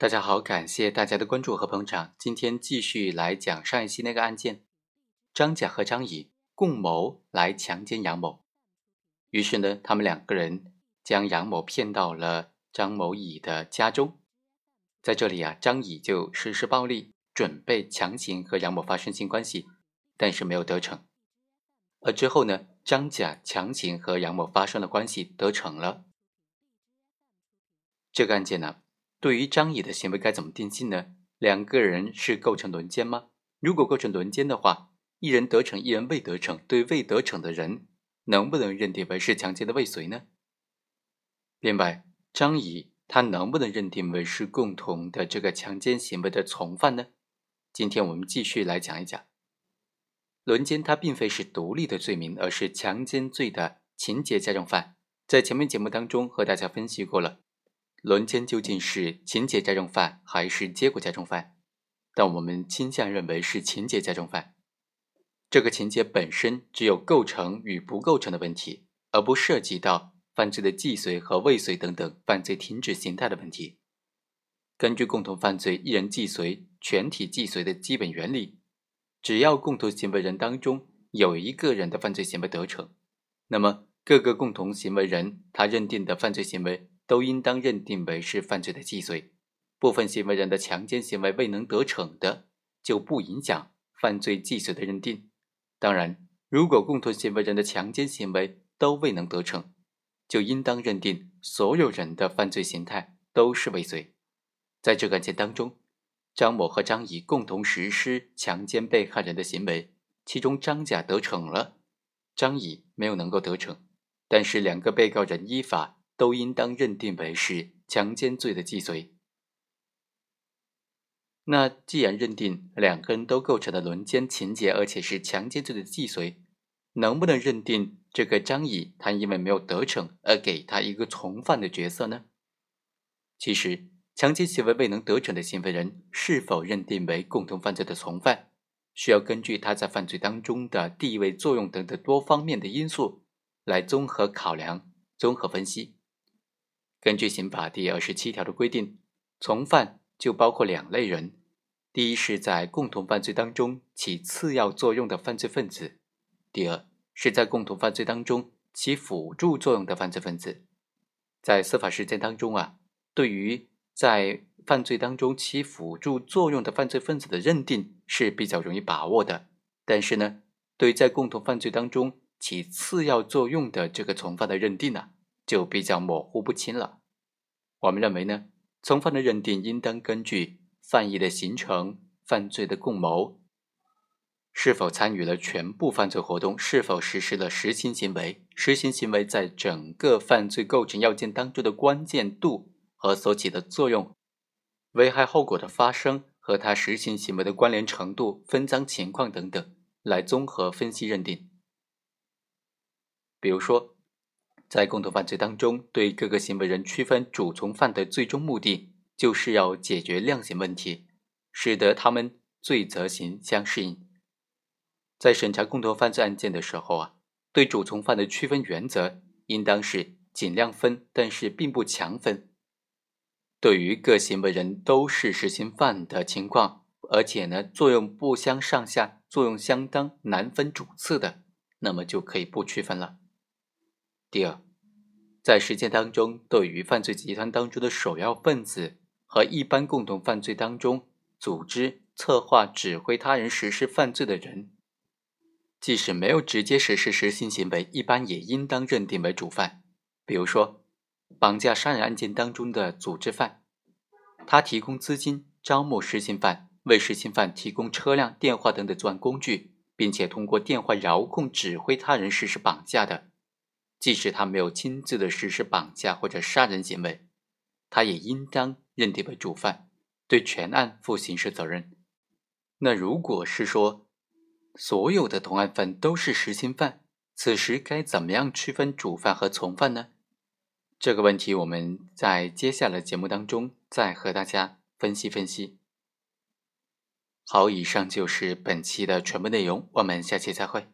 大家好，感谢大家的关注和捧场。今天继续来讲上一期那个案件，张甲和张乙共谋来强奸杨某。于是呢，他们两个人将杨某骗到了张某乙的家中。在这里啊，张乙就实施暴力，准备强行和杨某发生性关系，但是没有得逞。而之后呢，张甲强行和杨某发生了关系，得逞了。这个案件呢？对于张乙的行为该怎么定性呢？两个人是构成轮奸吗？如果构成轮奸的话，一人得逞，一人未得逞，对未得逞的人能不能认定为是强奸的未遂呢？另外，张乙他能不能认定为是共同的这个强奸行为的从犯呢？今天我们继续来讲一讲，轮奸它并非是独立的罪名，而是强奸罪的情节加重犯。在前面节目当中和大家分析过了。轮奸究竟是情节加重犯还是结果加重犯？但我们倾向认为是情节加重犯。这个情节本身只有构成与不构成的问题，而不涉及到犯罪的既遂和未遂等等犯罪停止形态的问题。根据共同犯罪一人既遂全体既遂的基本原理，只要共同行为人当中有一个人的犯罪行为得逞，那么各个共同行为人他认定的犯罪行为。都应当认定为是犯罪的既遂，部分行为人的强奸行为未能得逞的，就不影响犯罪既遂的认定。当然，如果共同行为人的强奸行为都未能得逞，就应当认定所有人的犯罪形态都是未遂。在这个案件当中，张某和张乙共同实施强奸被害人的行为，其中张甲得逞了，张乙没有能够得逞，但是两个被告人依法。都应当认定为是强奸罪的既遂。那既然认定两个人都构成了轮奸情节，而且是强奸罪的既遂，能不能认定这个张乙他因为没有得逞而给他一个从犯的角色呢？其实，强奸行为未能得逞的行为人是否认定为共同犯罪的从犯，需要根据他在犯罪当中的地位、作用等等多方面的因素来综合考量、综合分析。根据刑法第二十七条的规定，从犯就包括两类人：第一是在共同犯罪当中起次要作用的犯罪分子；第二是在共同犯罪当中起辅助作用的犯罪分子。在司法实践当中啊，对于在犯罪当中起辅助作用的犯罪分子的认定是比较容易把握的，但是呢，对在共同犯罪当中起次要作用的这个从犯的认定呢？就比较模糊不清了。我们认为呢，从犯的认定应当根据犯意的形成、犯罪的共谋、是否参与了全部犯罪活动、是否实施了实行行为、实行行为在整个犯罪构成要件当中的关键度和所起的作用、危害后果的发生和他实行行为的关联程度、分赃情况等等，来综合分析认定。比如说。在共同犯罪当中，对各个行为人区分主从犯的最终目的，就是要解决量刑问题，使得他们罪责刑相适应。在审查共同犯罪案件的时候啊，对主从犯的区分原则应当是尽量分，但是并不强分。对于各行为人都是实行犯的情况，而且呢作用不相上下、作用相当、难分主次的，那么就可以不区分了。第二，在实践当中，对于犯罪集团当中的首要分子和一般共同犯罪当中组织、策划、指挥他人实施犯罪的人，即使没有直接实施实行行为，一般也应当认定为主犯。比如说，绑架杀人案件当中的组织犯，他提供资金、招募实行犯，为实行犯提供车辆、电话等等作案工具，并且通过电话遥控指挥他人实施绑架的。即使他没有亲自的实施绑架或者杀人行为，他也应当认定为主犯，对全案负刑事责任。那如果是说所有的同案犯都是实行犯，此时该怎么样区分主犯和从犯呢？这个问题我们在接下来节目当中再和大家分析分析。好，以上就是本期的全部内容，我们下期再会。